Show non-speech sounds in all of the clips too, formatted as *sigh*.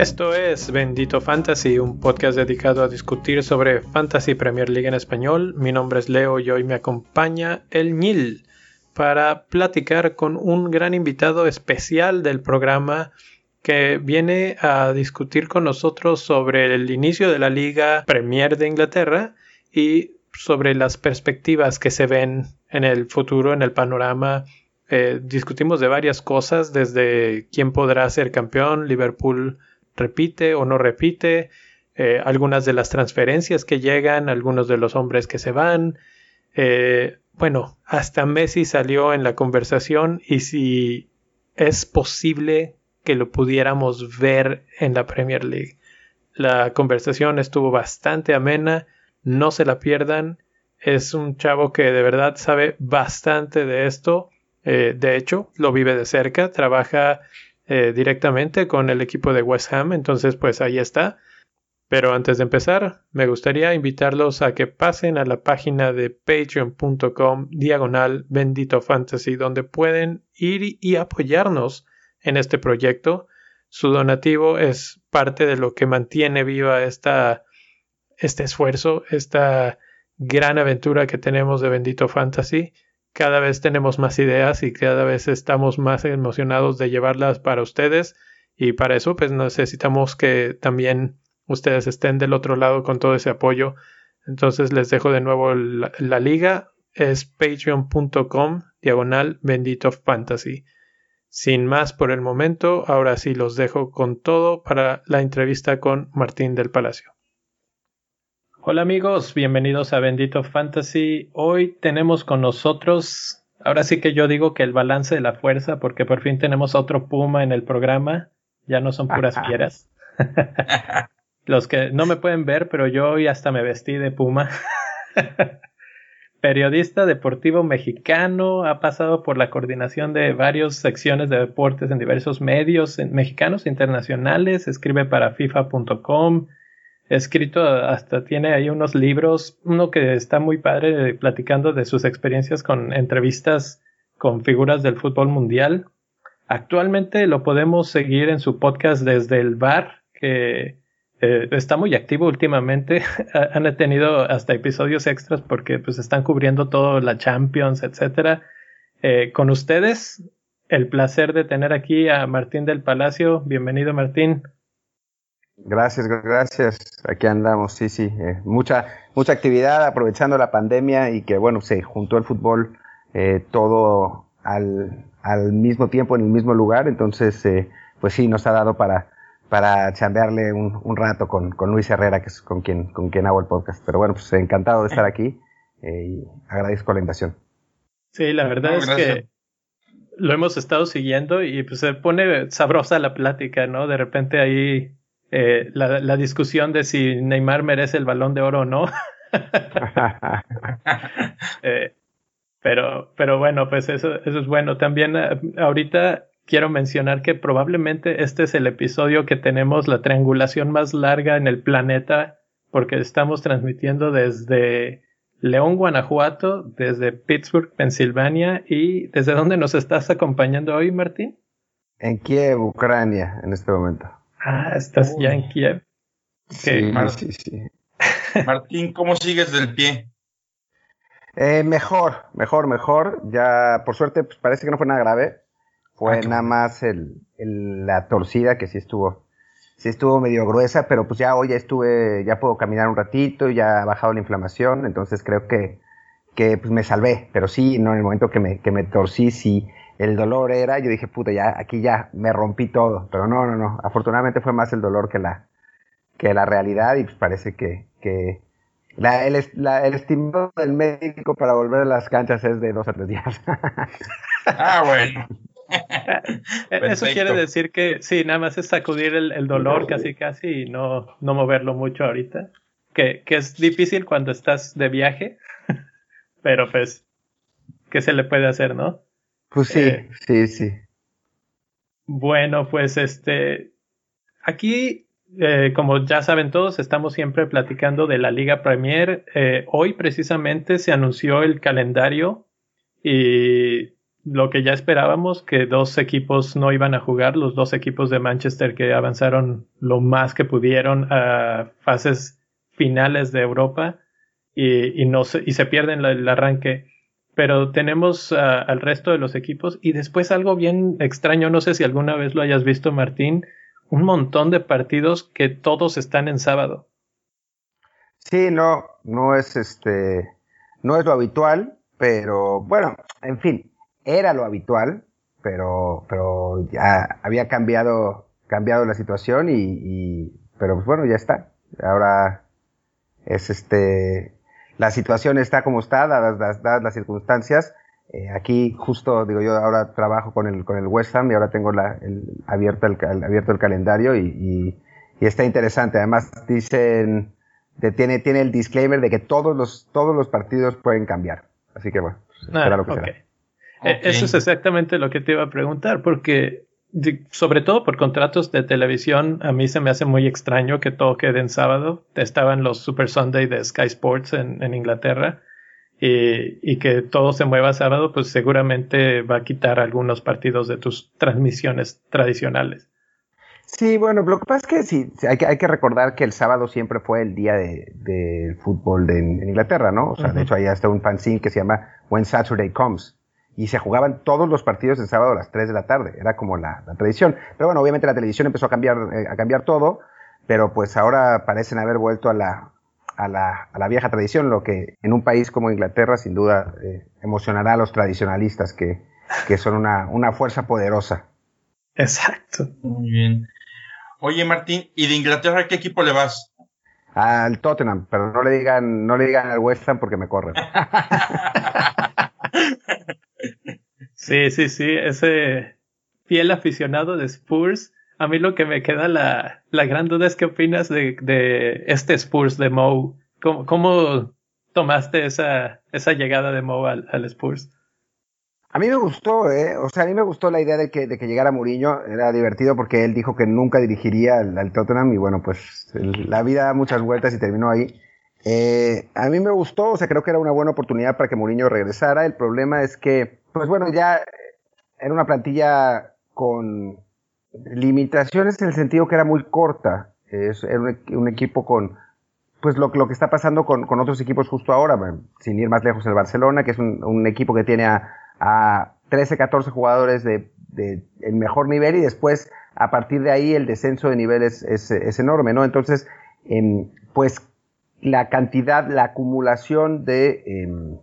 Esto es Bendito Fantasy, un podcast dedicado a discutir sobre Fantasy Premier League en español. Mi nombre es Leo y hoy me acompaña el Nil para platicar con un gran invitado especial del programa que viene a discutir con nosotros sobre el inicio de la Liga Premier de Inglaterra y sobre las perspectivas que se ven en el futuro, en el panorama. Eh, discutimos de varias cosas, desde quién podrá ser campeón, Liverpool repite o no repite, eh, algunas de las transferencias que llegan, algunos de los hombres que se van. Eh, bueno, hasta Messi salió en la conversación y si es posible que lo pudiéramos ver en la Premier League. La conversación estuvo bastante amena, no se la pierdan. Es un chavo que de verdad sabe bastante de esto. Eh, de hecho, lo vive de cerca, trabaja eh, directamente con el equipo de West Ham, entonces pues ahí está. Pero antes de empezar, me gustaría invitarlos a que pasen a la página de patreon.com diagonal bendito fantasy, donde pueden ir y apoyarnos en este proyecto. Su donativo es parte de lo que mantiene viva esta, este esfuerzo, esta gran aventura que tenemos de Bendito Fantasy cada vez tenemos más ideas y cada vez estamos más emocionados de llevarlas para ustedes y para eso pues necesitamos que también ustedes estén del otro lado con todo ese apoyo. Entonces les dejo de nuevo la, liga, es patreon.com diagonal bendito fantasy. Sin más por el momento, ahora sí los dejo con todo para la entrevista con Martín del Palacio. Hola amigos, bienvenidos a Bendito Fantasy. Hoy tenemos con nosotros, ahora sí que yo digo que el balance de la fuerza, porque por fin tenemos otro Puma en el programa. Ya no son puras fieras. *laughs* Los que no me pueden ver, pero yo hoy hasta me vestí de Puma. *laughs* Periodista deportivo mexicano, ha pasado por la coordinación de varias secciones de deportes en diversos medios mexicanos e internacionales, escribe para FIFA.com escrito, hasta tiene ahí unos libros, uno que está muy padre platicando de sus experiencias con entrevistas con figuras del fútbol mundial. Actualmente lo podemos seguir en su podcast desde el bar, que eh, está muy activo últimamente. *laughs* Han tenido hasta episodios extras porque pues están cubriendo todo la Champions, etcétera. Eh, con ustedes, el placer de tener aquí a Martín del Palacio. Bienvenido, Martín. Gracias, gracias. Aquí andamos, sí, sí. Eh, mucha, mucha actividad aprovechando la pandemia y que, bueno, se juntó el fútbol eh, todo al, al, mismo tiempo en el mismo lugar. Entonces, eh, pues sí, nos ha dado para, para chambearle un, un rato con, con, Luis Herrera, que es con quien, con quien hago el podcast. Pero bueno, pues encantado de estar aquí y agradezco la invitación. Sí, la verdad es que lo hemos estado siguiendo y pues se pone sabrosa la plática, ¿no? De repente ahí eh, la, discusión de si Neymar merece el balón de oro o no. *laughs* *laughs* Eh, pero, pero bueno, pues eso, eso es bueno. También eh, ahorita quiero mencionar que probablemente este es el episodio que tenemos la triangulación más larga en el planeta porque estamos transmitiendo desde León, Guanajuato, desde Pittsburgh, Pensilvania y desde dónde nos estás acompañando hoy, Martín? En Kiev, Ucrania, en este momento. Ah, estás ya en Kiev. Sí, sí, sí. Martín, ¿cómo sigues del pie? Eh, mejor, mejor, mejor. Ya, por suerte, pues parece que no fue nada grave. Fue ah, nada más el, la torcida que sí estuvo, sí estuvo medio gruesa, pero pues ya hoy ya estuve, ya puedo caminar un ratito, ya ha bajado la inflamación, entonces creo que, que pues me salvé. Pero sí, no, en el momento que me, que me torcí, sí, el dolor era, yo dije, puta, ya, aquí ya me rompí todo. Pero no, no, no. Afortunadamente fue más el dolor que la, que la realidad y pues parece que, que la, el, el estimado del médico para volver a las canchas es de dos a tres días. *laughs* ah, bueno. *laughs* Eso quiere decir que sí, nada más es sacudir el, dolor casi casi y no, no moverlo mucho ahorita. Que, que es difícil cuando estás de viaje, *laughs* pero pues, ¿qué se le puede hacer, no? Pues sí, eh, sí, sí. Bueno, pues este, aquí eh, como ya saben todos, estamos siempre platicando de la Liga Premier. Eh, hoy precisamente se anunció el calendario y lo que ya esperábamos, que dos equipos no iban a jugar, los dos equipos de Manchester que avanzaron lo más que pudieron a fases finales de Europa y, no se, y se pierden el arranque. Pero tenemos al resto de los equipos y después algo bien extraño, no sé si alguna vez lo hayas visto Martín, un montón de partidos que todos están en sábado. Sí, no, no es este, no es lo habitual, pero bueno, en fin, era lo habitual, pero, pero ya había cambiado, cambiado la situación y, pero pues bueno, ya está. Ahora es este, la situación está como está, dadas, las circunstancias. Eh, aquí justo, digo yo, ahora trabajo con el, con el West Ham y ahora tengo la, el, abierto, el, abierto el calendario y, y, está interesante. Además dicen, tiene, tiene el disclaimer de que todos los, todos los partidos pueden cambiar. Así que bueno, pues, ah, lo que será. Eh, eso es exactamente lo que te iba a preguntar, porque sobre todo por contratos de televisión, a mí se me hace muy extraño que todo quede en sábado. Estaban los Super Sunday de Sky Sports en, Inglaterra y, que todo se mueva sábado, pues seguramente va a quitar algunos partidos de tus transmisiones tradicionales. Sí, bueno, lo que pasa es que sí, hay que, hay que recordar que el sábado siempre fue el día del de, fútbol de, en Inglaterra, ¿no? O sea, de hecho, ahí está un fanzine que se llama When Saturday Comes y se jugaban todos los partidos el sábado a las 3 de la tarde, era como la, tradición. Pero bueno, obviamente la televisión empezó a cambiar, eh, a cambiar todo, pero pues ahora parecen haber vuelto a la, a la, a la vieja tradición, lo que en un país como Inglaterra sin duda eh, emocionará a los tradicionalistas, que, que son una, una fuerza poderosa. Exacto. Muy bien. Oye, Martín, ¿y de Inglaterra qué equipo le vas? Al Tottenham, pero no le digan, no le digan al West Ham porque me corren. *laughs* Sí, sí, sí, ese fiel aficionado de Spurs. A mí lo que me queda la, la gran duda es qué opinas de, de este Spurs de Moe. ¿Cómo, cómo tomaste esa, esa llegada de Moe al, al, Spurs? A mí me gustó, ¿eh? O sea, a mí me gustó la idea de que, de que llegara Mourinho. Era divertido porque él dijo que nunca dirigiría al, Tottenham y bueno, pues la vida da muchas vueltas y terminó ahí. Eh, a mí me gustó, o sea, creo que era una buena oportunidad para que Mourinho regresara. El problema es que, pues bueno, ya era una plantilla con limitaciones en el sentido que era muy corta. Es, era un, equipo con, pues lo, lo que está pasando con, otros equipos justo ahora, sin ir más lejos el Barcelona, que es un, un equipo que tiene a, a 13, 14 jugadores de, de, el mejor nivel y después a partir de ahí el descenso de niveles es, es, enorme, ¿no? Entonces, eh, pues la cantidad, la acumulación de, em,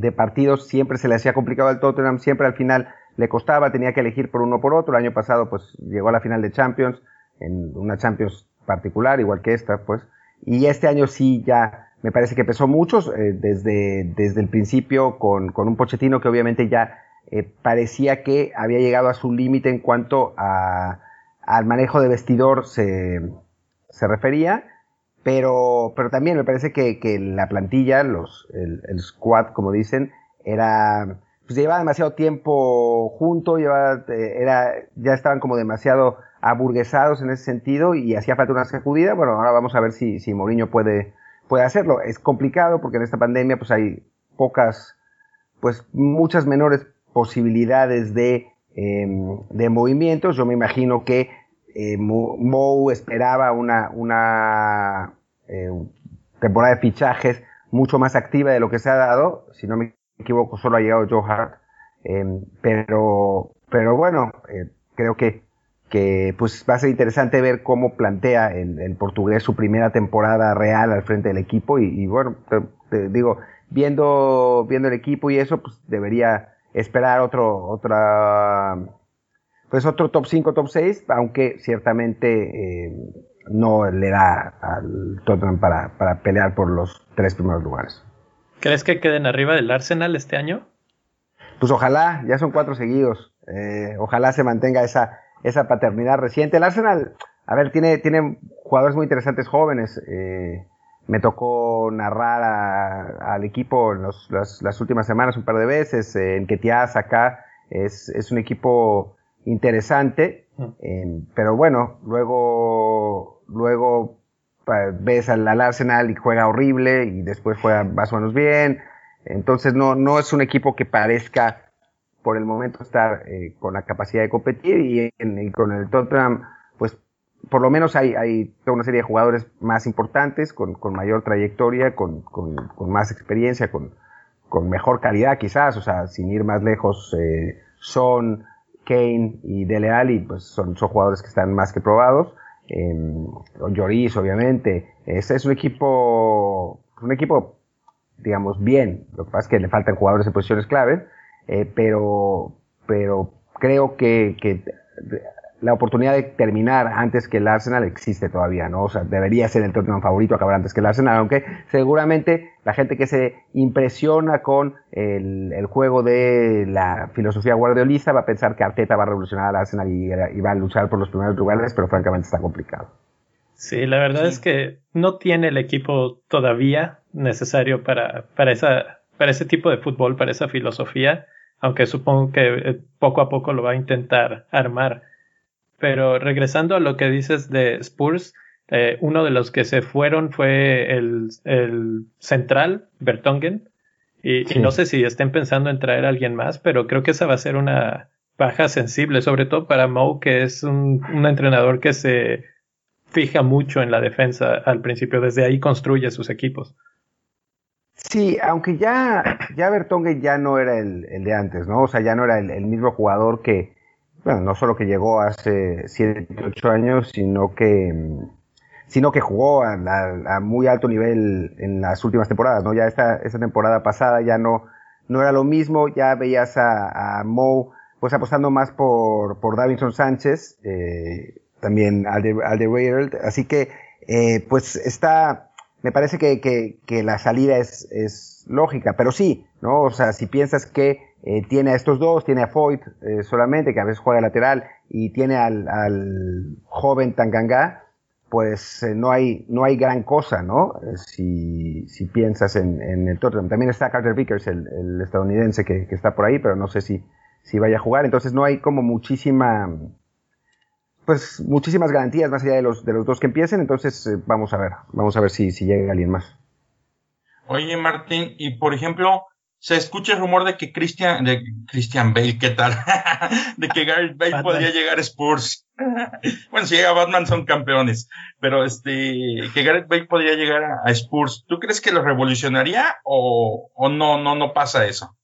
de partidos siempre se le hacía complicado al Tottenham, siempre al final le costaba, tenía que elegir por uno por otro. El año pasado pues llegó a la final de Champions, en una Champions particular, igual que esta, pues. Y este año sí ya me parece que pesó mucho eh, desde, desde el principio con, con un Pochettino que obviamente ya eh, parecía que había llegado a su límite en cuanto a, al manejo de vestidor se, se refería pero, pero también me parece que, que la plantilla, los, el, el, squad, como dicen, era, pues llevaba demasiado tiempo junto, llevaba, eh, era, ya estaban como demasiado aburguesados en ese sentido y hacía falta una sacudida. Bueno, ahora vamos a ver si, si Mourinho puede, puede hacerlo. Es complicado porque en esta pandemia pues hay pocas, pues muchas menores posibilidades de, eh, de movimientos. Yo me imagino que eh, Mou esperaba una, una eh, temporada de fichajes mucho más activa de lo que se ha dado. Si no me equivoco, solo ha llegado Joe Hart. Eh, pero, pero bueno, eh, creo que, que pues va a ser interesante ver cómo plantea el, portugués su primera temporada real al frente del equipo. Y, bueno, te, digo, viendo, viendo el equipo y eso, pues debería esperar otro, otra pues otro top 5, top 6, aunque ciertamente no le da al Tottenham para, para, pelear por los tres primeros lugares. ¿Crees que queden arriba del Arsenal este año? Pues ojalá, ya son cuatro seguidos. Eh, ojalá se mantenga esa, esa paternidad reciente. El Arsenal, a ver, tiene, tiene jugadores muy interesantes jóvenes. Eh, me tocó narrar al equipo en los, las, las, últimas semanas un par de veces. en Ketias acá es, es un equipo interesante, eh, pero bueno, luego, luego ves al, Arsenal y juega horrible y después juega más o menos bien. Entonces no, no es un equipo que parezca por el momento estar eh, con la capacidad de competir y, en, con el Tottenham, pues por lo menos hay, hay toda una serie de jugadores más importantes, con, con mayor trayectoria, con, con, con más experiencia, con, con, mejor calidad quizás, o sea, sin ir más lejos, eh, Son, Kane y Dele Alli, pues son, son jugadores que están más que probados. Eh, Lloris, obviamente. Este es un equipo, un equipo, digamos, bien. Lo que pasa es que le faltan jugadores en posiciones claves, eh, pero, pero creo que la oportunidad de terminar antes que el Arsenal existe todavía, ¿no? O sea, debería ser el Tottenham favorito acabar antes que el Arsenal, aunque seguramente la gente que se impresiona con el, el juego de la filosofía guardiolista va a pensar que Arteta va a revolucionar al Arsenal y, va a luchar por los primeros lugares, pero francamente está complicado. Sí, la verdad es que no tiene el equipo todavía necesario para, para, esa, para ese tipo de fútbol, para esa filosofía, aunque supongo que eh, poco a poco lo va a intentar armar pero regresando a lo que dices de Spurs, eh, uno de los que se fueron fue el, central, Bertongen. Y, no sé si estén pensando en traer a alguien más, pero creo que esa va a ser una baja sensible, sobre todo para Moe, que es un, entrenador que se fija mucho en la defensa al principio, desde ahí construye sus equipos. Sí, aunque ya, ya Bertongen ya no era el, de antes, ¿no? O sea, ya no era el mismo jugador que, bueno, no solo que llegó hace 7, 8 años, sino que, sino que jugó a, muy alto nivel en las últimas temporadas, ¿no? Ya esta, esta temporada pasada ya no, no era lo mismo, ya veías a, a Mo pues apostando más por, por Davinson Sánchez, eh, también al de, al así que eh, pues está, me parece que, que, que la salida es, es lógica, pero sí, ¿no? O sea, si piensas que eh, tiene a estos dos, tiene a Foyt eh, solamente, que a veces juega lateral, y tiene al, al joven Tanganga, pues eh, no, hay, no hay gran cosa, ¿no? Si, si piensas en, en, el Tottenham. También está Carter Vickers, el, el estadounidense que, que, está por ahí, pero no sé si, si vaya a jugar. Entonces no hay como muchísima, pues muchísimas garantías más allá de los, de los dos que empiecen. Entonces vamos a ver, vamos a ver si, si llega alguien más. Oye, Martín, y por ejemplo, se escucha el rumor de que Christian, de Christian Bale, ¿qué tal? *laughs* de que Gareth Bale podría llegar a Spurs. *laughs* bueno, si llega Batman son campeones, pero este, que Gareth Bale podría llegar a, Spurs. ¿Tú crees que lo revolucionaría o, o no, no, no pasa eso?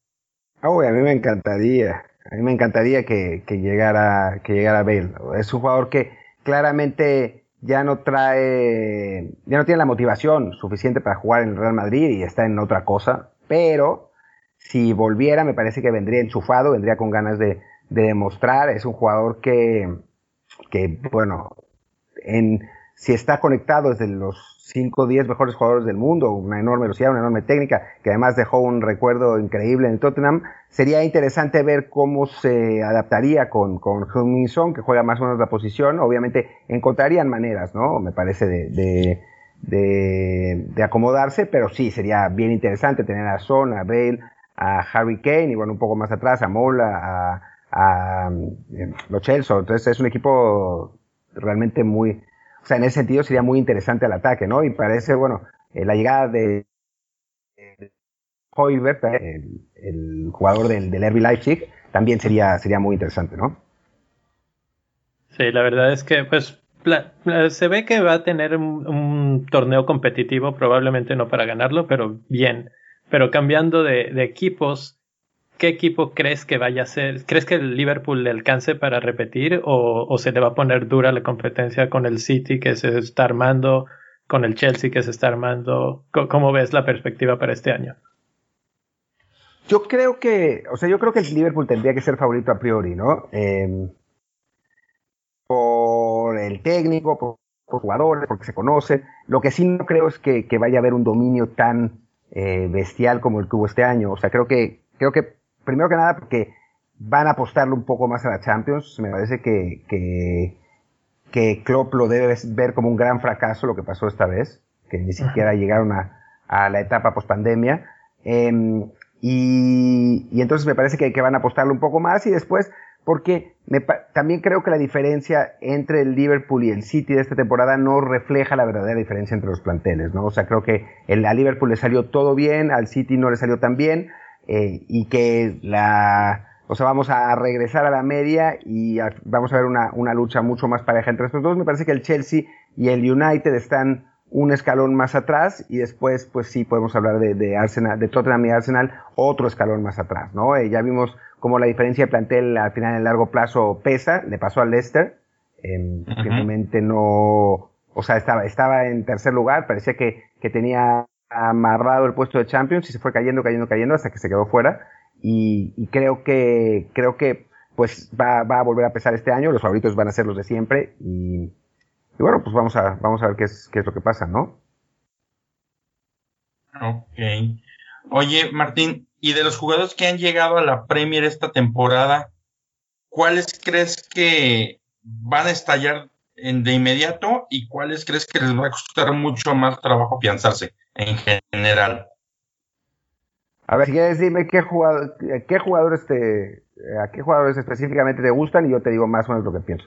Ah, a mí me encantaría. A mí me encantaría que, que llegara, que llegara Bale. Es un jugador que claramente ya no trae, ya no tiene la motivación suficiente para jugar en el Real Madrid y está en otra cosa, pero si volviera, me parece que vendría enchufado, vendría con ganas de, demostrar. Es un jugador que, que bueno, en, si está conectado es de los 5 o 10 mejores jugadores del mundo, una enorme velocidad, una enorme técnica, que además dejó un recuerdo increíble en Tottenham, sería interesante ver cómo se adaptaría con, con Min Son, que juega más o menos la posición. Obviamente encontrarían maneras, ¿no? Me parece de, de, acomodarse, pero sí, sería bien interesante tener a Son, a Bale, a Harry Kane y bueno, un poco más atrás a Mola, a, a, eh, los Chelsea. Entonces es un equipo realmente muy, o sea, en ese sentido sería muy interesante el ataque, ¿no? Y parece, bueno, eh, la llegada de, de el, jugador del, del Leipzig, también sería, sería muy interesante, ¿no? Sí, la verdad es que pues se ve que va a tener un, torneo competitivo, probablemente no para ganarlo, pero bien. Pero cambiando de, equipos, ¿qué equipo crees que vaya a ser? ¿Crees que el Liverpool le alcance para repetir o, se le va a poner dura la competencia con el City que se está armando, con el Chelsea que se está armando? ¿Cómo, ves la perspectiva para este año? Yo creo que, o sea, yo creo que el Liverpool tendría que ser favorito a priori, ¿no? Em, por el técnico, por, jugadores, porque se conoce. Lo que sí no creo es que, que vaya a haber un dominio tan eh, bestial como el que hubo este año. O sea, creo que, creo que, primero que nada, porque van a apostarle un poco más a la Champions. Me parece que, que, que Klopp lo debe ver como un gran fracaso lo que pasó esta vez, que ni siquiera llegaron a, a la etapa post Eh, y, y, entonces me parece que, que, van a apostarle un poco más y después, porque también creo que la diferencia entre el Liverpool y el City de esta temporada no refleja la verdadera diferencia entre los planteles, ¿no? O sea, creo que el, a Liverpool le salió todo bien, al City no le salió tan bien, eh, y que la, o sea, vamos a regresar a la media y vamos a ver una, una lucha mucho más pareja entre estos dos. Me parece que el Chelsea y el United están un escalón más atrás y después pues sí podemos hablar de, de Arsenal, de Tottenham y Arsenal otro escalón más atrás, ¿no? Eh, ya vimos cómo la diferencia de plantel al final en largo plazo pesa, le pasó al Leicester, eh, finalmente no, o sea, estaba, estaba en tercer lugar, parecía que, que tenía amarrado el puesto de Champions y se fue cayendo, cayendo, cayendo hasta que se quedó fuera y, creo que, creo que pues va, va a volver a pesar este año, los favoritos van a ser los de siempre y bueno, pues vamos a, vamos a ver qué es, qué es lo que pasa, ¿no? Ok. Oye, Martín, y de los jugadores que han llegado a la Premier esta temporada, ¿cuáles crees que van a estallar de inmediato y cuáles crees que les va a costar mucho más trabajo afianzarse en general? A ver, si quieres dime qué, jugador, qué jugadores te, a qué jugadores específicamente te gustan y yo te digo más o menos lo que pienso.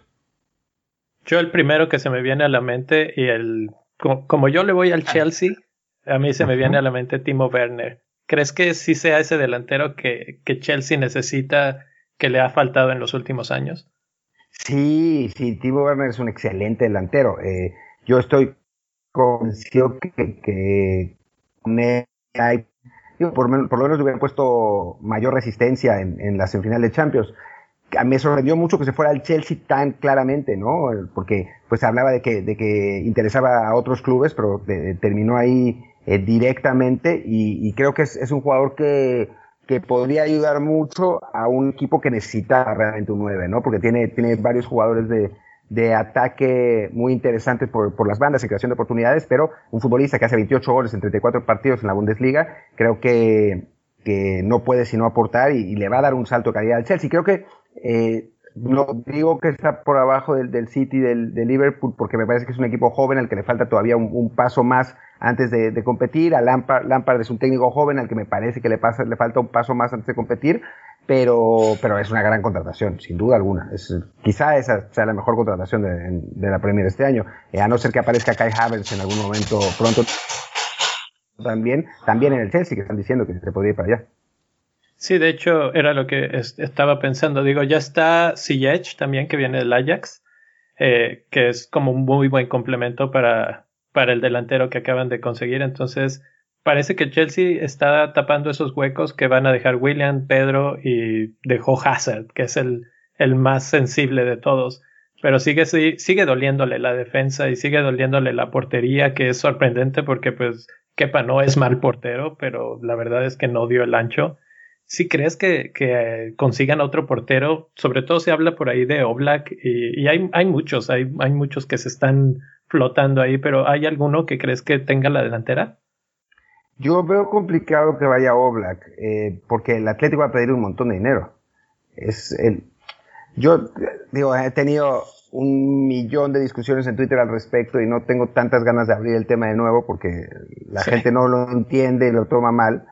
Yo el primero que se me viene a la mente y el como, yo le voy al. Chelsea, a mí se me viene a la mente Timo Werner. ¿Crees que sí sea ese delantero que, que Chelsea necesita que le ha faltado en los últimos años? Sí, sí, Timo Werner es un excelente delantero. Eh, yo estoy convencido que, que hay, por, lo menos hubieran puesto mayor resistencia en, en la semifinal de Champions me sorprendió mucho que se fuera al Chelsea tan claramente, ¿no? Porque pues hablaba de que, de que interesaba a otros clubes, pero terminó ahí eh, directamente y, creo que es, un jugador que, que, podría ayudar mucho a un equipo que necesita realmente un 9, ¿no? Porque tiene, tiene varios jugadores de, de ataque muy interesantes por, por, las bandas en creación de oportunidades, pero un futbolista que hace 28 goles en 34 partidos en la Bundesliga, creo que, que no puede sino aportar y, le va a dar un salto de calidad al Chelsea. Creo que eh, no digo que está por abajo del, del City, del, Liverpool, porque me parece que es un equipo joven al que le falta todavía un, paso más antes de, competir. A Lampard, Lampard, es un técnico joven al que me parece que le, pasa, le falta un paso más antes de competir, pero, pero es una gran contratación, sin duda alguna. Es, quizá esa sea la mejor contratación de, la Premier este año, eh, a no ser que aparezca Kai Havertz en algún momento pronto también, también en el Chelsea, que están diciendo que se podría ir para allá. Sí, de hecho era lo que estaba pensando. Digo, ya está Ziyech también que viene del Ajax, eh, que es como un muy buen complemento para, para el delantero que acaban de conseguir. Entonces, parece que Chelsea está tapando esos huecos que van a dejar William, Pedro y dejó Hazard, que es el, el más sensible de todos. Pero sigue, sigue doliéndole la defensa y sigue doliéndole la portería, que es sorprendente porque pues Kepa no es mal portero, pero la verdad es que no dio el ancho. Si crees que, que, consigan otro portero, sobre todo se habla por ahí de Oblak y, y hay, hay, muchos, hay, hay muchos que se están flotando ahí, pero ¿hay alguno que crees que tenga la delantera? Yo veo complicado que vaya Oblak, eh, porque el Atlético va a pedir un montón de dinero. Es el, yo digo, he tenido un millón de discusiones en Twitter al respecto y no tengo tantas ganas de abrir el tema de nuevo porque la gente no lo entiende y lo toma mal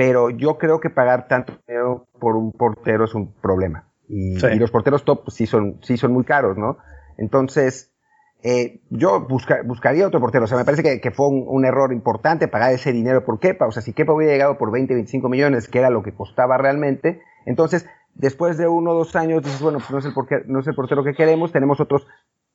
pero yo creo que pagar tanto dinero por un portero es un problema. Y, los porteros top sí son, sí son muy caros, ¿no? Entonces, eh, yo buscaría otro portero. O sea, me parece que, que fue un, error importante pagar ese dinero por Kepa. O sea, si Kepa hubiera llegado por 20, 25 millones, que era lo que costaba realmente, entonces, después de uno o dos años, dices, bueno, pues no es, el no es el portero que queremos, tenemos otros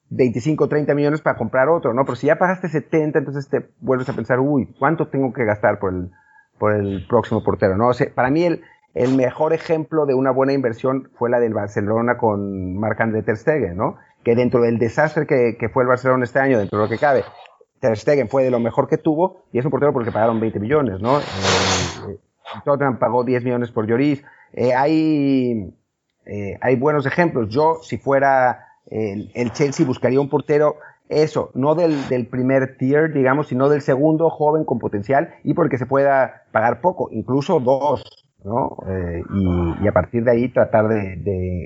25, 30 millones para comprar otro, ¿no? Pero si ya pagaste 70, entonces te vuelves a pensar, uy, ¿cuánto tengo que gastar por el, por el próximo portero, ¿no? O sea, para mí el, el mejor ejemplo de una buena inversión fue la del Barcelona con Marc-André Ter Stegen, ¿no? Que dentro del desastre que, que, fue el Barcelona este año, dentro de lo que cabe, Ter Stegen fue de lo mejor que tuvo y es un portero porque pagaron 20 millones, ¿no? Eh, Tottenham pagó 10 millones por Lloris. Eh, hay, eh, hay buenos ejemplos. Yo, si fuera el, el Chelsea, buscaría un portero eso, no del, del, primer tier, digamos, sino del segundo joven con potencial y porque se pueda pagar poco, incluso dos, ¿no? Eh, y, a partir de ahí tratar de,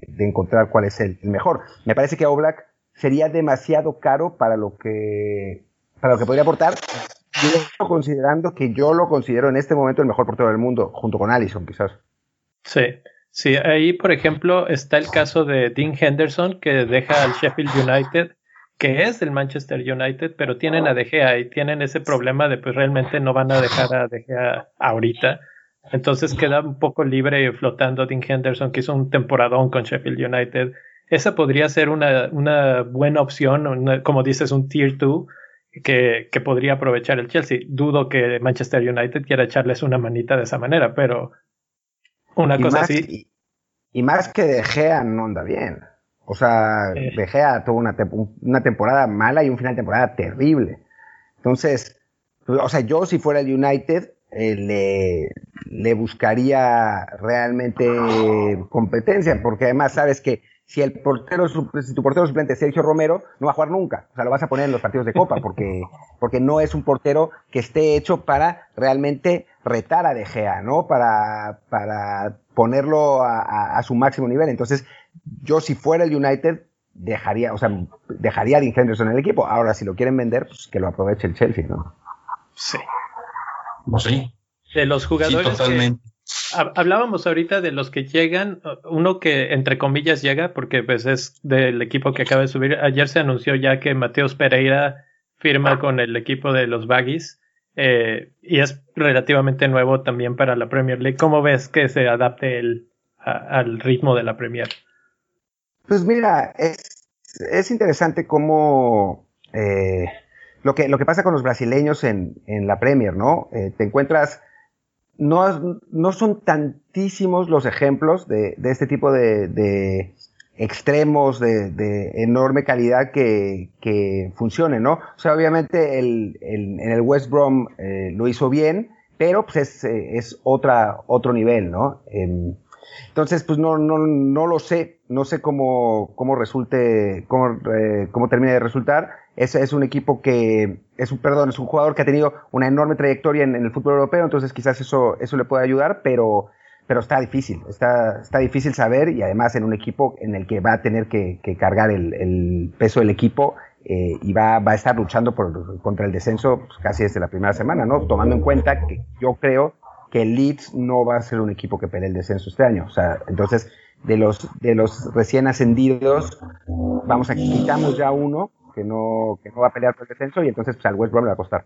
de, encontrar cuál es el, mejor. Me parece que Oblak sería demasiado caro para lo que, para lo que podría aportar, yo considerando que yo lo considero en este momento el mejor portero del mundo, junto con Allison, quizás. Sí. Sí, ahí por ejemplo está el caso de Dean Henderson que deja al Sheffield United, que es el Manchester United, pero tienen a De Gea y tienen ese problema de pues realmente no van a dejar a De Gea ahorita. Entonces queda un poco libre flotando Dean Henderson, que hizo un temporadón con Sheffield United. Esa podría ser una, una buena opción, como dices, un Tier 2 que, que, podría aprovechar el Chelsea. Dudo que Manchester United quiera echarles una manita de esa manera, pero una cosa así. Y, más que De Gea no anda bien. O sea. De Gea tuvo una, una temporada mala y un final de temporada terrible. Entonces, o sea, yo si fuera el United, eh, le, le, buscaría realmente competencia, porque además sabes que si el portero, si tu portero suplente es Sergio Romero, no va a jugar nunca. O sea, lo vas a poner en los partidos de Copa, porque, *laughs* porque no es un portero que esté hecho para realmente retar a De Gea, ¿no? Para, para ponerlo a, su máximo nivel. Entonces, yo si fuera el United, dejaría, o sea, dejaría a Dean Henderson en el equipo. Ahora, si lo quieren vender, pues que lo aproveche el Chelsea, ¿no? Sí. Sí. De los jugadores. Sí, totalmente. hablábamos ahorita de los que llegan, uno que entre comillas llega, porque pues es del equipo que acaba de subir. Ayer se anunció ya que Mateos Pereira firma con el equipo de los Baggies. Eh, y es relativamente nuevo también para la Premier League. ¿Cómo ves que se adapte el, al ritmo de la Premier? Pues mira, es, es interesante cómo eh, lo que, lo que pasa con los brasileños en, en la Premier, ¿no? Eh, te encuentras, no, no son tantísimos los ejemplos de, de este tipo de, de extremos de, de, enorme calidad que, que funcionen, ¿no? O sea, obviamente el, el, en el West Brom eh, lo hizo bien, pero pues es, es otra, otro nivel, ¿no? Entonces, pues no, no, no lo sé, no sé cómo, cómo resulte, cómo, eh, cómo termine de resultar. Es, es un equipo que, es un, perdón, es un jugador que ha tenido una enorme trayectoria en, el fútbol europeo, entonces quizás eso, eso le puede ayudar, pero, pero está difícil, está, está difícil saber y además en un equipo en el que va a tener que, cargar el, el, peso del equipo eh, y va, va a estar luchando por, contra el descenso pues, casi desde la primera semana, ¿no? Tomando en cuenta que yo creo que el Leeds no va a ser un equipo que pelee el descenso este año. O sea, entonces, de los, de los recién ascendidos, vamos a quitamos ya uno que no, que no va a pelear por el descenso y entonces pues, al West Brom le va a costar.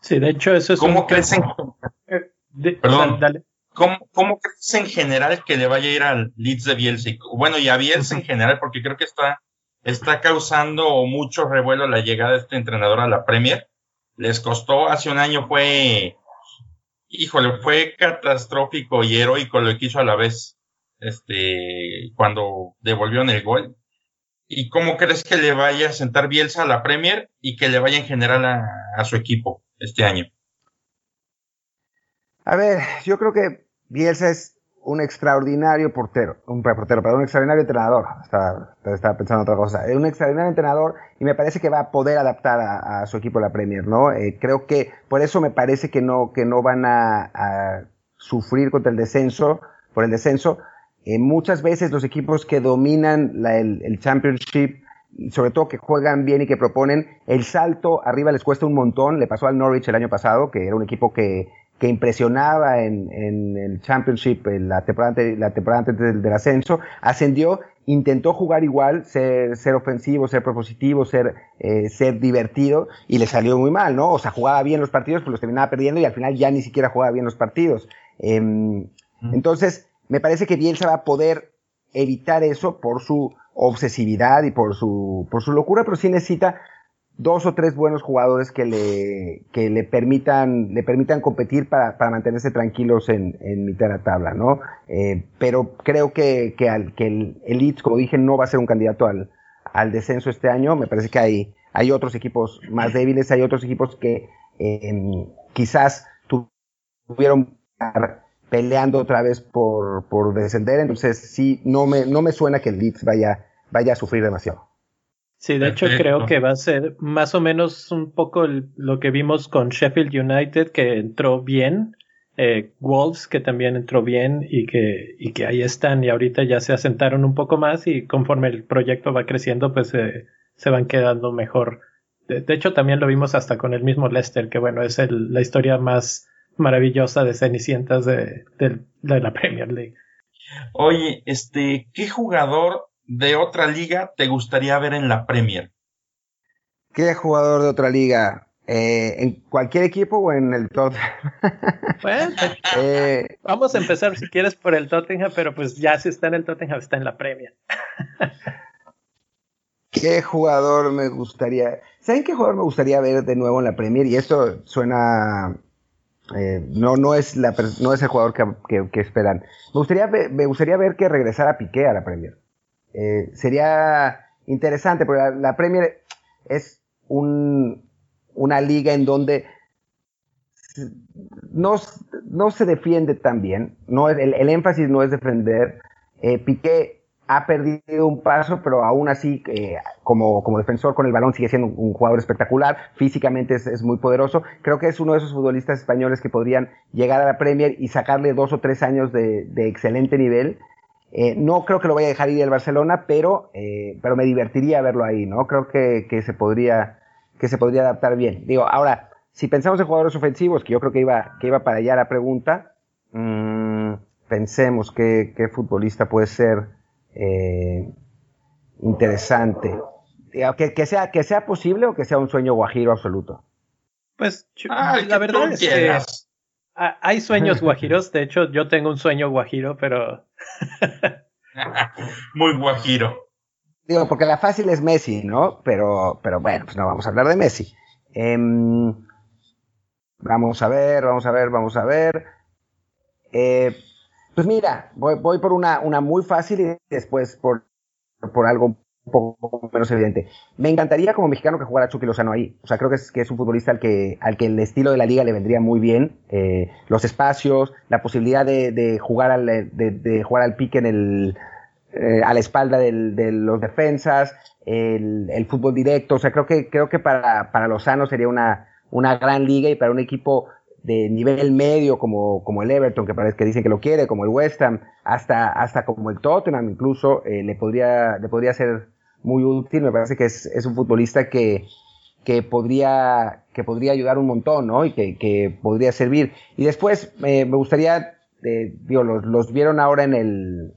Sí, de hecho, eso es. ¿Cómo crees en... Eh, Perdón, dale. ¿Cómo, ¿Cómo, crees en general que le vaya a ir al Leeds de Bielsa? Bueno, y a Bielsa en general, porque creo que está, está causando mucho revuelo la llegada de este entrenador a la Premier. Les costó, hace un año fue híjole, fue catastrófico y heroico lo que hizo a la vez, este, cuando devolvieron el gol. ¿Y cómo crees que le vaya a sentar Bielsa a la Premier y que le vaya en general a, a su equipo este año? A ver, yo creo que Bielsa es un extraordinario portero, un portero, pero un extraordinario entrenador. Estaba, pensando otra cosa. Es un extraordinario entrenador y me parece que va a poder adaptar a, su equipo la Premier, ¿no? Eh, creo que por eso me parece que no, que no van a, sufrir contra el descenso, por el descenso. Eh, muchas veces los equipos que dominan el, el Championship sobre todo que juegan bien y que proponen, el salto arriba les cuesta un montón. Le pasó al Norwich el año pasado, que era un equipo que que impresionaba en, en el Championship en la temporada, la temporada antes del, del, ascenso, ascendió, intentó jugar igual, ser, ser ofensivo, ser propositivo, ser, eh, ser divertido, y le salió muy mal, ¿no? O sea, jugaba bien los partidos, pues los terminaba perdiendo y al final ya ni siquiera jugaba bien los partidos. Eh, entonces, me parece que Bielsa va a poder evitar eso por su obsesividad y por su, por su locura, pero sí necesita dos o tres buenos jugadores que le, que le permitan, le permitan competir para, para mantenerse tranquilos en, en mitad de la tabla, ¿no? Eh, pero creo que, que, al, que el, Leeds, como dije, no va a ser un candidato al, al descenso este año. Me parece que hay, hay otros equipos más débiles, hay otros equipos que eh, quizás tuvieron peleando otra vez por, por descender. Entonces, sí, no me, no me suena que el Leeds vaya, vaya a sufrir demasiado. Sí, de hecho creo que va a ser más o menos un poco lo que vimos con Sheffield United, que entró bien, eh, Wolves, que también entró bien y que, y que ahí están y ahorita ya se asentaron un poco más y conforme el proyecto va creciendo, pues eh, se van quedando mejor. De, hecho, también lo vimos hasta con el mismo Leicester, que bueno, es el, la historia más, maravillosa de Cenicientas de, de, la *laughs* Premier League. Oye, este, ¿qué jugador de otra liga te gustaría ver en la Premier? ¿Qué jugador de otra liga? Eh, ¿En cualquier equipo o en el Tottenham? *laughs* Bueno, eh, vamos a empezar si quieres por el Tottenham, pero pues ya si está en el Tottenham está en la Premier. ¿Qué jugador me gustaría? ¿Saben qué jugador me gustaría ver de nuevo en la Premier? Y esto suena. Eh, no, no, es la, no es el jugador que, esperan. Me gustaría, ver, me gustaría ver que regresara Piqué a la Premier. Sería interesante, porque la Premier es un, una liga en donde no, se defiende tan bien, no, el, el énfasis no es defender. Eh, Piqué ha perdido un paso, pero aún así, eh, como defensor con el balón, sigue siendo un, jugador espectacular. Físicamente es, muy poderoso. Creo que es uno de esos futbolistas españoles que podrían llegar a la Premier y sacarle dos o tres años de, excelente nivel. Eh, no creo que lo vaya a dejar ir al Barcelona, pero, pero me divertiría verlo ahí, ¿no? Creo que, que se podría que se podría adaptar bien. Digo, ahora, si pensamos en jugadores ofensivos, que yo creo que iba, que iba para allá la pregunta, mmm, pensemos qué, qué, futbolista puede ser eh, interesante. Que, que, sea, que sea posible o que sea un sueño guajiro absoluto. Pues la verdad es que hay sueños guajiros. De hecho, yo tengo un sueño guajiro, pero. *laughs* Muy guajiro. Digo, porque la fácil es Messi, ¿no? Pero, pero bueno, pues no vamos a hablar de Messi. Em, vamos a ver, vamos a ver, vamos a ver. Eh, pues mira, voy, voy por una, una, muy fácil y después por, por algo un poco menos evidente. Me encantaría como mexicano que jugara Chucky Lozano ahí. O sea, creo que es, que es un futbolista al que, al que el estilo de la liga le vendría muy bien. Eh, los espacios, la posibilidad de, jugar al, de, de jugar al pique en el eh, a la espalda de los defensas, el, fútbol directo. O sea, creo que, creo que para, para Lozano sería una, una gran liga y para un equipo de nivel medio como, como el Everton, que parece que dicen que lo quiere, como el West Ham, hasta, hasta como el Tottenham incluso, eh, le, podría, le podría ser muy útil. Me parece que es, un futbolista que, que podría, que podría ayudar un montón, ¿no? Y que, que podría servir. Y después eh, me gustaría, digo, los, vieron ahora en el,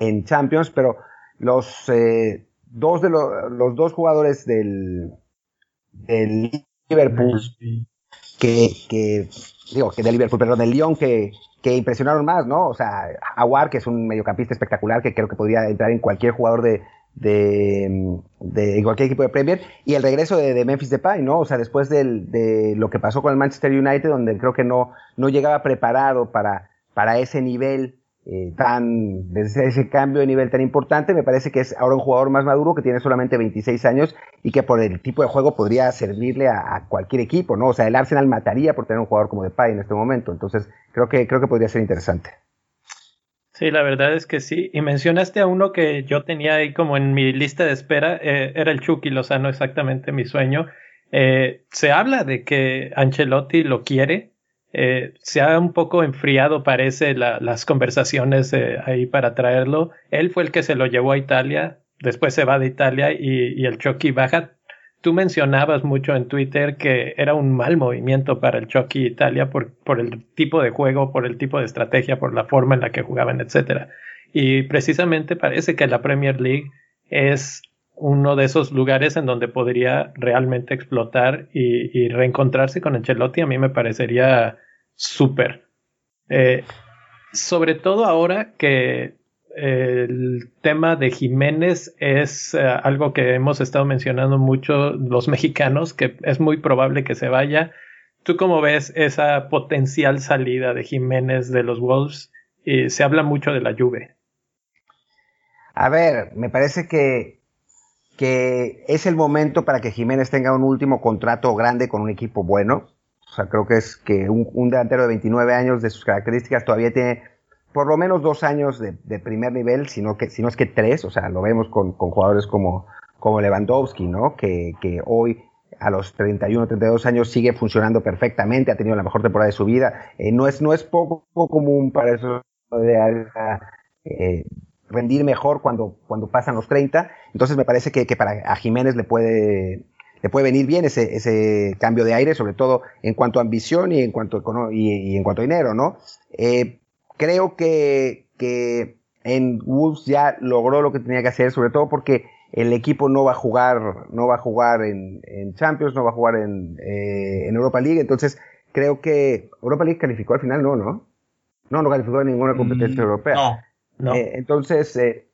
en Champions, pero los eh, dos de los dos jugadores del, del Liverpool que, que digo que del Liverpool, perdón, del Lyon que, que impresionaron más, ¿no? O sea, Aguar, que es un mediocampista espectacular que creo que podría entrar en cualquier jugador de, de, de cualquier equipo de Premier y el regreso de, Memphis Depay, ¿no? O sea, después del, de lo que pasó con el Manchester United, donde creo que no, no llegaba preparado para, para ese nivel eh, tan, desde ese cambio de nivel tan importante, me parece que es ahora un jugador más maduro que tiene solamente 26 años y que por el tipo de juego podría servirle a, cualquier equipo, ¿no? O sea, el Arsenal mataría por tener un jugador como Depay en este momento, entonces creo que, creo que podría ser interesante. Sí, la verdad es que sí. Y mencionaste a uno que yo tenía ahí como en mi lista de espera, eh, era el Chucky Lozano, exactamente mi sueño. Eh, se habla de que Ancelotti lo quiere, eh, se ha un poco enfriado, parece, las conversaciones ahí para traerlo. Él fue el que se lo llevó a Italia, después se va de Italia y, el Chucky baja. Tú mencionabas mucho en Twitter que era un mal movimiento para el Chucky Italia por, por el tipo de juego, por el tipo de estrategia, por la forma en la que jugaban, etc. Y precisamente parece que la Premier League es uno de esos lugares en donde podría realmente explotar y, reencontrarse con Ancelotti a mí me parecería súper. Eh, sobre todo ahora que el tema de Jiménez es eh, algo que hemos estado mencionando mucho los *laughs* mexicanos, que es muy probable que se vaya. ¿Tú cómo ves esa potencial salida de Jiménez de los Wolves? Y se habla mucho de la lluvia. A ver, me parece que que es el momento para que Jiménez tenga un último contrato grande con un equipo bueno. O sea, creo que es que un, delantero de 29 años de sus características todavía tiene por lo menos dos años de, primer nivel, sino que, si no es que tres. O sea, lo vemos con, jugadores como, como Lewandowski, ¿no? Que, que hoy a los 31, 32 años sigue funcionando perfectamente, ha tenido la mejor temporada de su vida. Eh, no, es, no es poco común para eso de, eh, rendir mejor cuando, cuando pasan los 30. Entonces me parece que, para a Jiménez le puede, le puede venir bien ese, ese cambio de aire, sobre todo en cuanto a ambición y en cuanto a, y, en cuanto a dinero, ¿no? Eh, creo que, que en Wolves ya logró lo que tenía que hacer, sobre todo porque el equipo no va a jugar, no va a jugar en, Champions, no va a jugar en, eh, en, Europa League, entonces creo que Europa League calificó al final, no, ¿no? No, no calificó en ninguna competencia mm, europea. No, no. Eh, entonces, eh,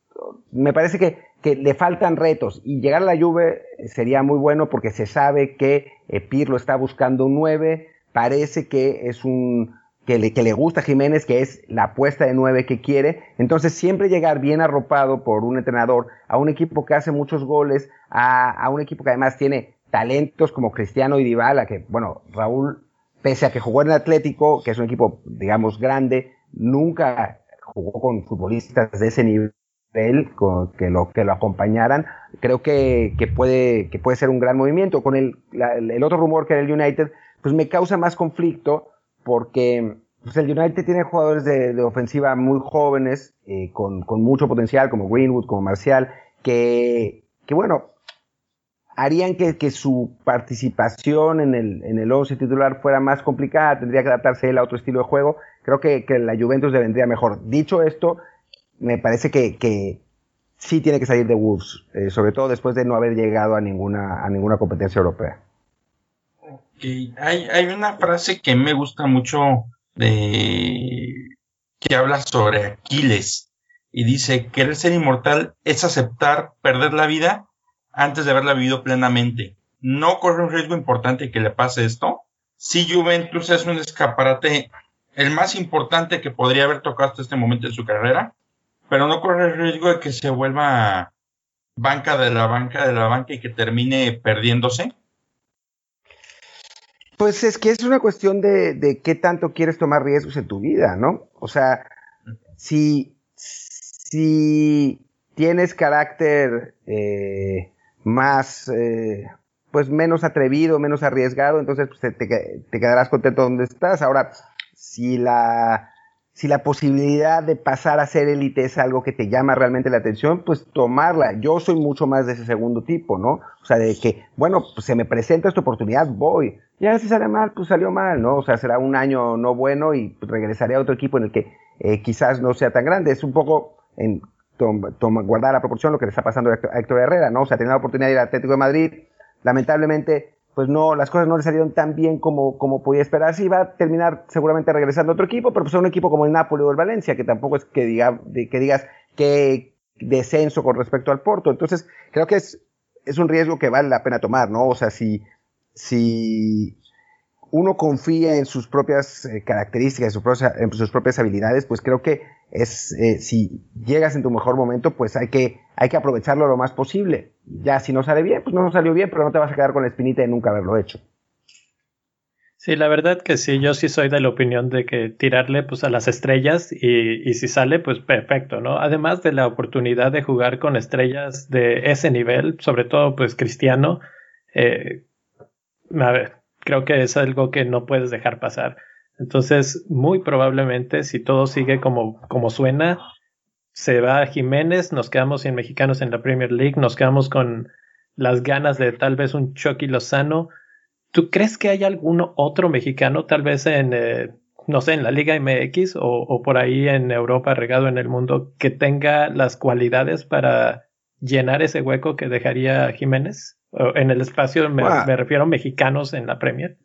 me parece que, que, le faltan retos y llegar a la Juve sería muy bueno porque se sabe que Pirlo está buscando un 9, parece que es un que le, que le gusta a Jiménez, que es la apuesta de nueve que quiere. Entonces, siempre llegar bien arropado por un entrenador a un equipo que hace muchos goles, a, a un equipo que además tiene talentos como Cristiano y Dybala, que, bueno, Raúl, pese a que jugó en el Atlético, que es un equipo, digamos, grande, nunca jugó con futbolistas de ese nivel con, que, lo, que lo acompañaran, creo que, que, puede, que puede ser un gran movimiento. Con el, el otro rumor que era el United, pues me causa más conflicto, porque pues, el United tiene jugadores de, ofensiva muy jóvenes, eh, con, mucho potencial, como Greenwood, como Marcial, que, bueno, harían que, su participación en el, en el 11 titular fuera más complicada, tendría que adaptarse él a otro estilo de juego. Creo que, la Juventus le vendría mejor. Dicho esto, me parece que, que sí tiene que salir de Wolves, eh, sobre todo después de no haber llegado a ninguna, a ninguna competencia europea. Hay, una frase que me gusta mucho de que habla sobre Aquiles y dice, querer ser inmortal es aceptar perder la vida antes de haberla vivido plenamente. No corre un riesgo importante que le pase esto. Si Juventus es un escaparate el más importante que podría haber tocado hasta este momento en su carrera, pero no corre el riesgo de que se vuelva banca de la banca de la banca y que termine perdiéndose. Pues es que es una cuestión de, qué tanto quieres tomar riesgos en tu vida, ¿no? O sea, si, si tienes carácter eh, más, eh, pues menos atrevido, menos arriesgado, entonces pues, te, quedarás contento donde estás. Ahora, si la, si la posibilidad de pasar a ser élite es algo que te llama realmente la atención, pues tomarla. Yo soy mucho más de ese segundo tipo, ¿no? O sea, de que, bueno, pues se me presenta esta oportunidad, voy. Ya si sale mal, pues salió mal, ¿no? O sea, será un año no bueno y regresaré a otro equipo en el que eh, quizás no sea tan grande. Es un poco en guardar la proporción lo que le está pasando a Héctor Herrera, ¿no? O sea, tener la oportunidad de ir al Atlético de Madrid, lamentablemente, pues no, las cosas no le salieron tan bien como, como podía esperarse y va a terminar seguramente regresando a otro equipo, pero pues a un equipo como el Napoli o el Valencia, que tampoco es que, diga, que digas que descenso con respecto al Porto. Entonces, creo que es, es un riesgo que vale la pena tomar, ¿no? O sea, si, si uno confía en sus propias eh, características, en sus, propias, habilidades, pues creo que es, eh, si llegas en tu mejor momento, pues hay que, hay que aprovecharlo lo más posible. Ya si no sale bien, pues no salió bien, pero no te vas a quedar con la espinita de nunca haberlo hecho. Sí, la verdad que sí, yo sí soy de la opinión de que tirarle pues a las estrellas y, si sale pues perfecto, ¿no? Además de la oportunidad de jugar con estrellas de ese nivel, sobre todo pues Cristiano, eh, a ver, creo que es algo que no puedes dejar pasar. Entonces, muy probablemente, si todo sigue como, como suena, se va a Jiménez, nos quedamos sin mexicanos en la Premier League, nos quedamos con las ganas de tal vez un Chucky Lozano. ¿Tú crees que hay algún otro mexicano, tal vez en, eh, no sé, en la Liga MX o, o, por ahí en Europa, regado en el mundo, que tenga las cualidades para llenar ese hueco que dejaría Jiménez? En el espacio me, refiero a mexicanos en la Premier.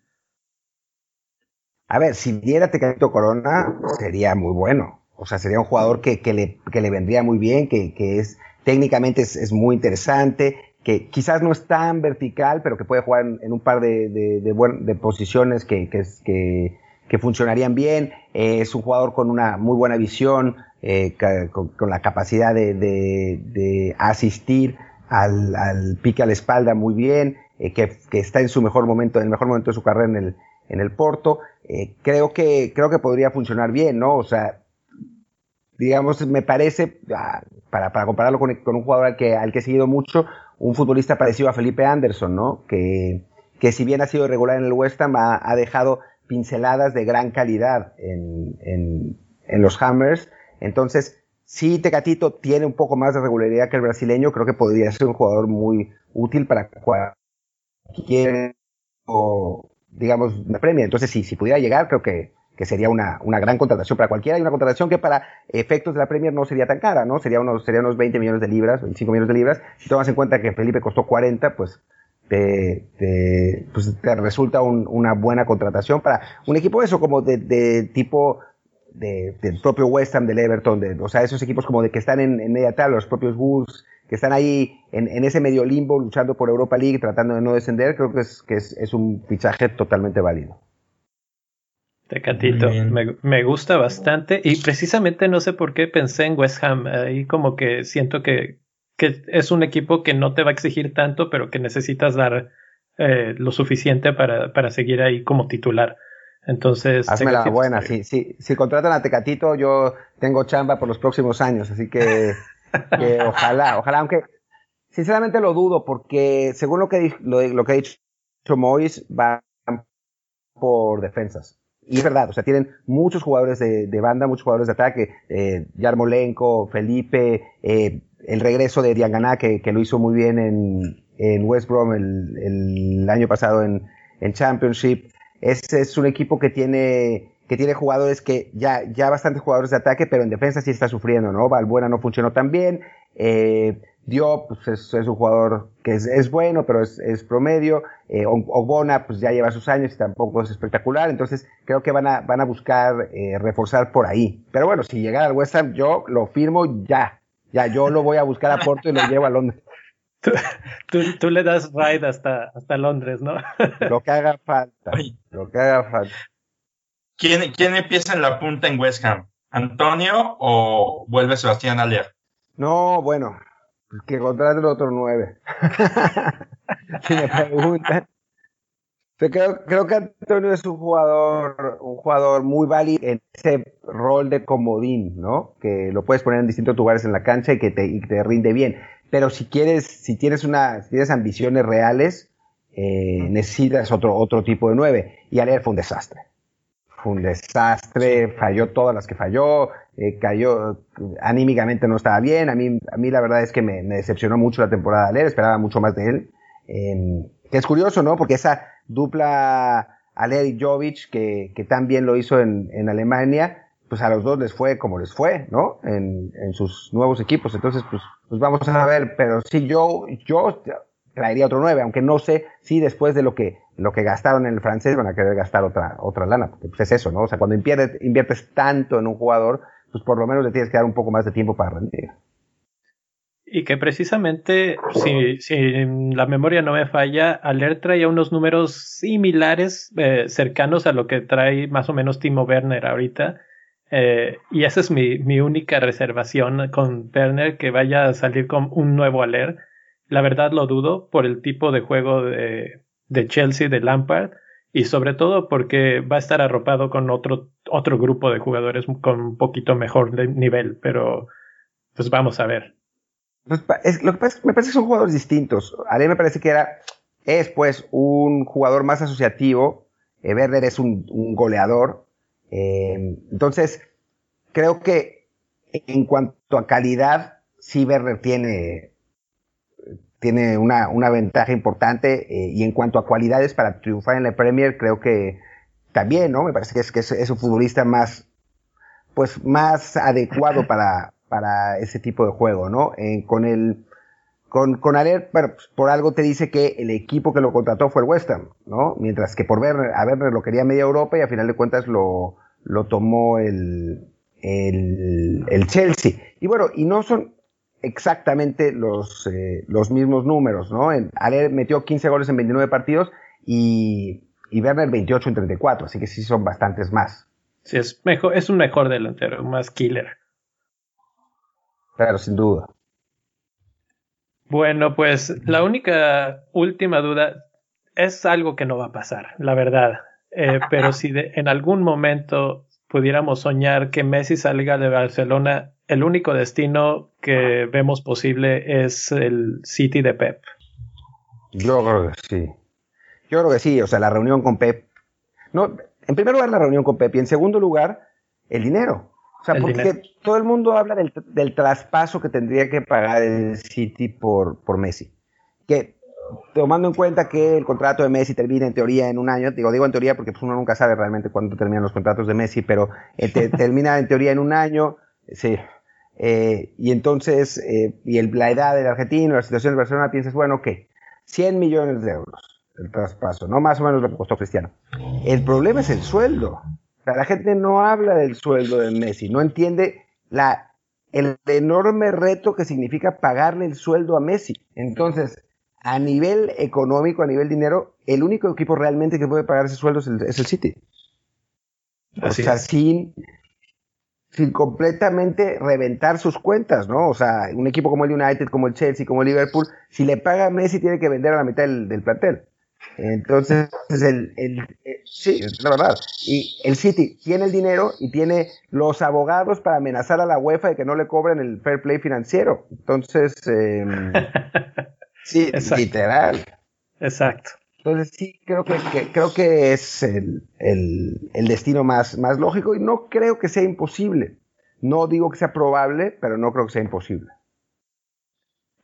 A ver, si viera Tecatito Corona, sería muy bueno. O sea, sería un jugador que, que, le, que le, vendría muy bien, que, que es técnicamente es, es, muy interesante, que quizás no es tan vertical, pero que puede jugar en, un par de, de, de, de posiciones que, que, funcionarían bien. Eh, es un jugador con una muy buena visión, eh, con, con, la capacidad de, asistir al, al pique a la espalda muy bien, eh, que, que, está en su mejor momento, en el mejor momento de su carrera en el, en el Porto. Eh, creo que, creo que podría funcionar bien, ¿no? O sea, digamos, me parece, ah, para, para compararlo con, con, un jugador al que, al que he seguido mucho, un futbolista parecido a Felipe Anderson, ¿no? Que, que si bien ha sido regular en el West Ham, ha, ha dejado pinceladas de gran calidad en, en, en los Hammers. Entonces, si Tecatito tiene un poco más de regularidad que el brasileño, creo que podría ser un jugador muy útil para quiere, digamos, la premia. Entonces, sí, si pudiera llegar, creo que, que sería una, una, gran contratación para cualquiera y una contratación que para efectos de la Premier no sería tan cara, ¿no? Sería unos, sería unos 20 millones de libras, 25 millones de libras. Si tomas en cuenta que Felipe costó 40, pues te, te, pues te resulta un, una buena contratación para un equipo eso como de, de tipo de, del propio West Ham, del Everton, de, o sea, esos equipos como de que están en, en media tabla, los propios Wolves, que están ahí en, en, ese medio limbo luchando por Europa League, tratando de no descender, creo que es, que es, es un fichaje totalmente válido. Tecatito, me, me, gusta bastante y precisamente no sé por qué pensé en West Ham, ahí como que siento que, que es un equipo que no te va a exigir tanto, pero que necesitas dar eh, lo suficiente para, para seguir ahí como titular. Entonces. Hazme la buena, sí, sí. Si contratan a Tecatito, yo tengo chamba por los próximos años, así que, *laughs* que ojalá, ojalá, aunque sinceramente lo dudo, porque según lo que, lo, lo que ha dicho Mois, van por defensas. Y es verdad, o sea, tienen muchos jugadores de, de banda, muchos jugadores de ataque, eh, Yarmolenko, Felipe, eh, el regreso de Diangana, que, que, lo hizo muy bien en, en West Brom el, el año pasado en, en Championship. Ese es un equipo que tiene, que tiene jugadores que ya, ya bastantes jugadores de ataque, pero en defensa sí está sufriendo, ¿no? Valbuena no funcionó tan bien. Eh, Diop pues es, es, un jugador que es, es bueno, pero es, es promedio. Eh, Ogbona pues ya lleva sus años y tampoco es espectacular. Entonces creo que van a, van a buscar eh, reforzar por ahí. Pero bueno, si llegara al West Ham, yo lo firmo ya. Ya, yo lo voy a buscar a Porto y lo llevo a Londres. Tú, tú, tú, le das ride hasta, hasta Londres, ¿no? Lo que haga falta. Oye, lo que haga falta. ¿Quién, ¿Quién empieza en la punta en West Ham? ¿Antonio o vuelve Sebastián Aller? No, bueno, que contrate el otro nueve. *laughs* si me preguntan. Creo, creo, que Antonio es un jugador, un jugador muy válido en ese rol de comodín, ¿no? Que lo puedes poner en distintos lugares en la cancha y que te, y te rinde bien. Pero si quieres, si tienes una, si tienes ambiciones reales, eh, necesitas otro, otro tipo de nueve. Y Aller fue un desastre. Fue un desastre, falló todas las que falló, eh, cayó, anímicamente no estaba bien. A mí, a mí la verdad es que me, me decepcionó mucho la temporada de Aller, esperaba mucho más de él. Eh, es curioso, ¿no? Porque esa dupla Aller y Jovic, que, que tan bien lo hizo en, en Alemania, pues a los dos les fue como les fue, ¿no? En, en sus nuevos equipos. Entonces, pues, pues vamos a ver, pero sí, yo, yo traería otro 9, aunque no sé si después de lo que, lo que gastaron en el francés van a querer gastar otra, otra lana, porque pues es eso, ¿no? O sea, cuando inviertes, inviertes tanto en un jugador, pues por lo menos le tienes que dar un poco más de tiempo para rendir. Y que precisamente, si, si la memoria no me falla, Alert traía unos números similares, eh, cercanos a lo que trae más o menos Timo Werner ahorita. Eh, y esa es mi, mi, única reservación con Werner, que vaya a salir con un nuevo Alert. La verdad lo dudo por el tipo de juego de, de Chelsea, de Lampard, y sobre todo porque va a estar arropado con otro, otro grupo de jugadores con un poquito mejor nivel, pero pues vamos a ver. Es, lo que me parece que son jugadores distintos. Ale me parece que era, es pues un jugador más asociativo. Eh, Werner es un goleador. Eh, entonces, creo que en cuanto a calidad, Werner tiene, tiene una, una ventaja importante. Eh, y en cuanto a cualidades para triunfar en la Premier, creo que también, ¿no? Me parece que es, que es un futbolista más, pues más adecuado para, para ese tipo de juego, ¿no? Eh, con el con, con Aler, bueno, pues, por algo te dice que el equipo que lo contrató fue el West Ham, ¿no? Mientras que por ver a Werner lo quería media Europa y a final de cuentas lo, lo tomó el, el, el Chelsea. Y bueno, y no son exactamente los, eh, los mismos números, ¿no? En, Aler metió 15 goles en 29 partidos y, y Werner 28 en 34, así que sí son bastantes más. Sí, es mejor, es un mejor delantero, más killer. Claro, sin duda. Bueno, pues la única última duda es algo que no va a pasar, la verdad. Eh, *laughs* pero si de, en algún momento pudiéramos soñar que Messi salga de Barcelona, el único destino que vemos posible es el City de Pep. Yo creo que sí. Yo creo que sí, o sea, la reunión con Pep. No, en primer lugar la reunión con Pep y en segundo lugar el dinero. O sea, el porque dinero. todo el mundo habla del, del, traspaso que tendría que pagar el City por, por Messi. Que, tomando en cuenta que el contrato de Messi termina en teoría en un año, digo, digo en teoría porque pues, uno nunca sabe realmente cuándo terminan los contratos de Messi, pero eh, *laughs* termina en teoría en un año, sí. Eh, y entonces, eh, y el, la edad del argentino, la situación de Barcelona, piensas, bueno, ¿qué? 100 millones de euros el traspaso, no más o menos lo que costó Cristiano. El problema es el sueldo. Sea, la gente no habla del sueldo de Messi, no entiende la, el enorme reto que significa pagarle el sueldo a Messi. Entonces, a nivel económico, a nivel dinero, el único equipo realmente que puede pagar ese sueldo es el, City. o sea, sin, sin completamente reventar sus cuentas, ¿no? O sea, un equipo como el United, como el Chelsea, como el Liverpool, si le paga a Messi tiene que vender a la mitad del, plantel. Entonces, el, el, eh, sí, es la verdad. Y el City tiene el dinero y tiene los abogados para amenazar a la UEFA de que no le cobren el fair play financiero. Entonces, em, *laughs* sí, literal. Exacto. Entonces sí, creo que, creo que es el, destino más, más lógico y no creo que sea imposible. No digo que sea probable, pero no creo que sea imposible.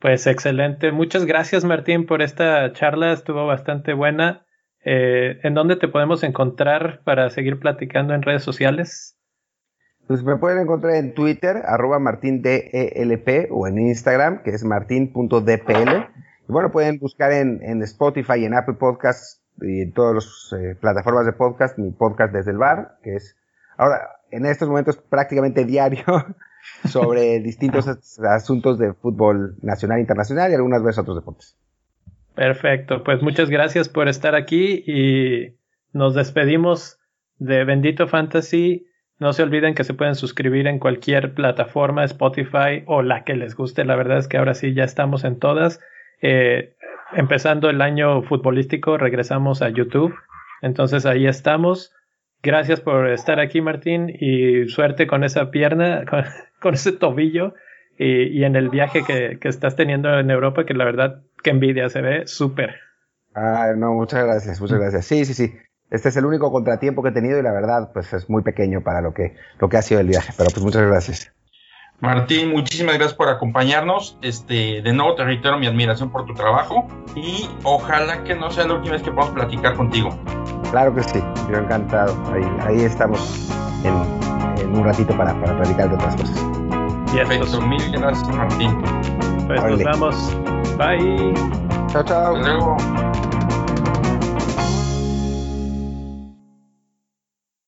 Pues excelente. Muchas gracias Martín por esta charla. Estuvo bastante buena. Eh, ¿En dónde te podemos encontrar para seguir platicando en redes sociales? Pues me pueden encontrar en Twitter, arroba martindelp, o en Instagram, que es martin.dpl. Y bueno, pueden buscar en, en Spotify en Apple Podcasts y en todas las eh, plataformas de podcast mi podcast desde el bar, que es ahora en estos momentos prácticamente diario *laughs* sobre *laughs* distintos asuntos de fútbol nacional e internacional y algunas veces otros deportes. Perfecto, pues muchas gracias por estar aquí y nos despedimos de Bendito Fantasy. No se olviden que se pueden suscribir en cualquier plataforma, Spotify o la que les guste. La verdad es que ahora sí ya estamos en todas. Eh, empezando el año futbolístico, regresamos a YouTube. Entonces ahí estamos. Gracias por estar aquí, Martín, y suerte con esa pierna, *laughs* con, ese tobillo y, en el viaje que, estás teniendo en Europa, que la verdad, que envidia, se ve súper. Ah, no, muchas gracias, muchas gracias. Sí, sí, sí. Este es el único contratiempo que he tenido y la verdad, pues es muy pequeño para lo que, lo que ha sido el viaje, pero pues muchas gracias. Martín, muchísimas gracias por acompañarnos. Este, de nuevo te reitero mi admiración por tu trabajo y ojalá que no sea la última vez que podamos platicar contigo. Claro que sí, yo encantado. Ahí, ahí estamos en, un ratito para, para platicar de otras cosas. Perfecto, mil gracias Martín. Pues nos vemos. Bye. Chao, chao. Hasta luego.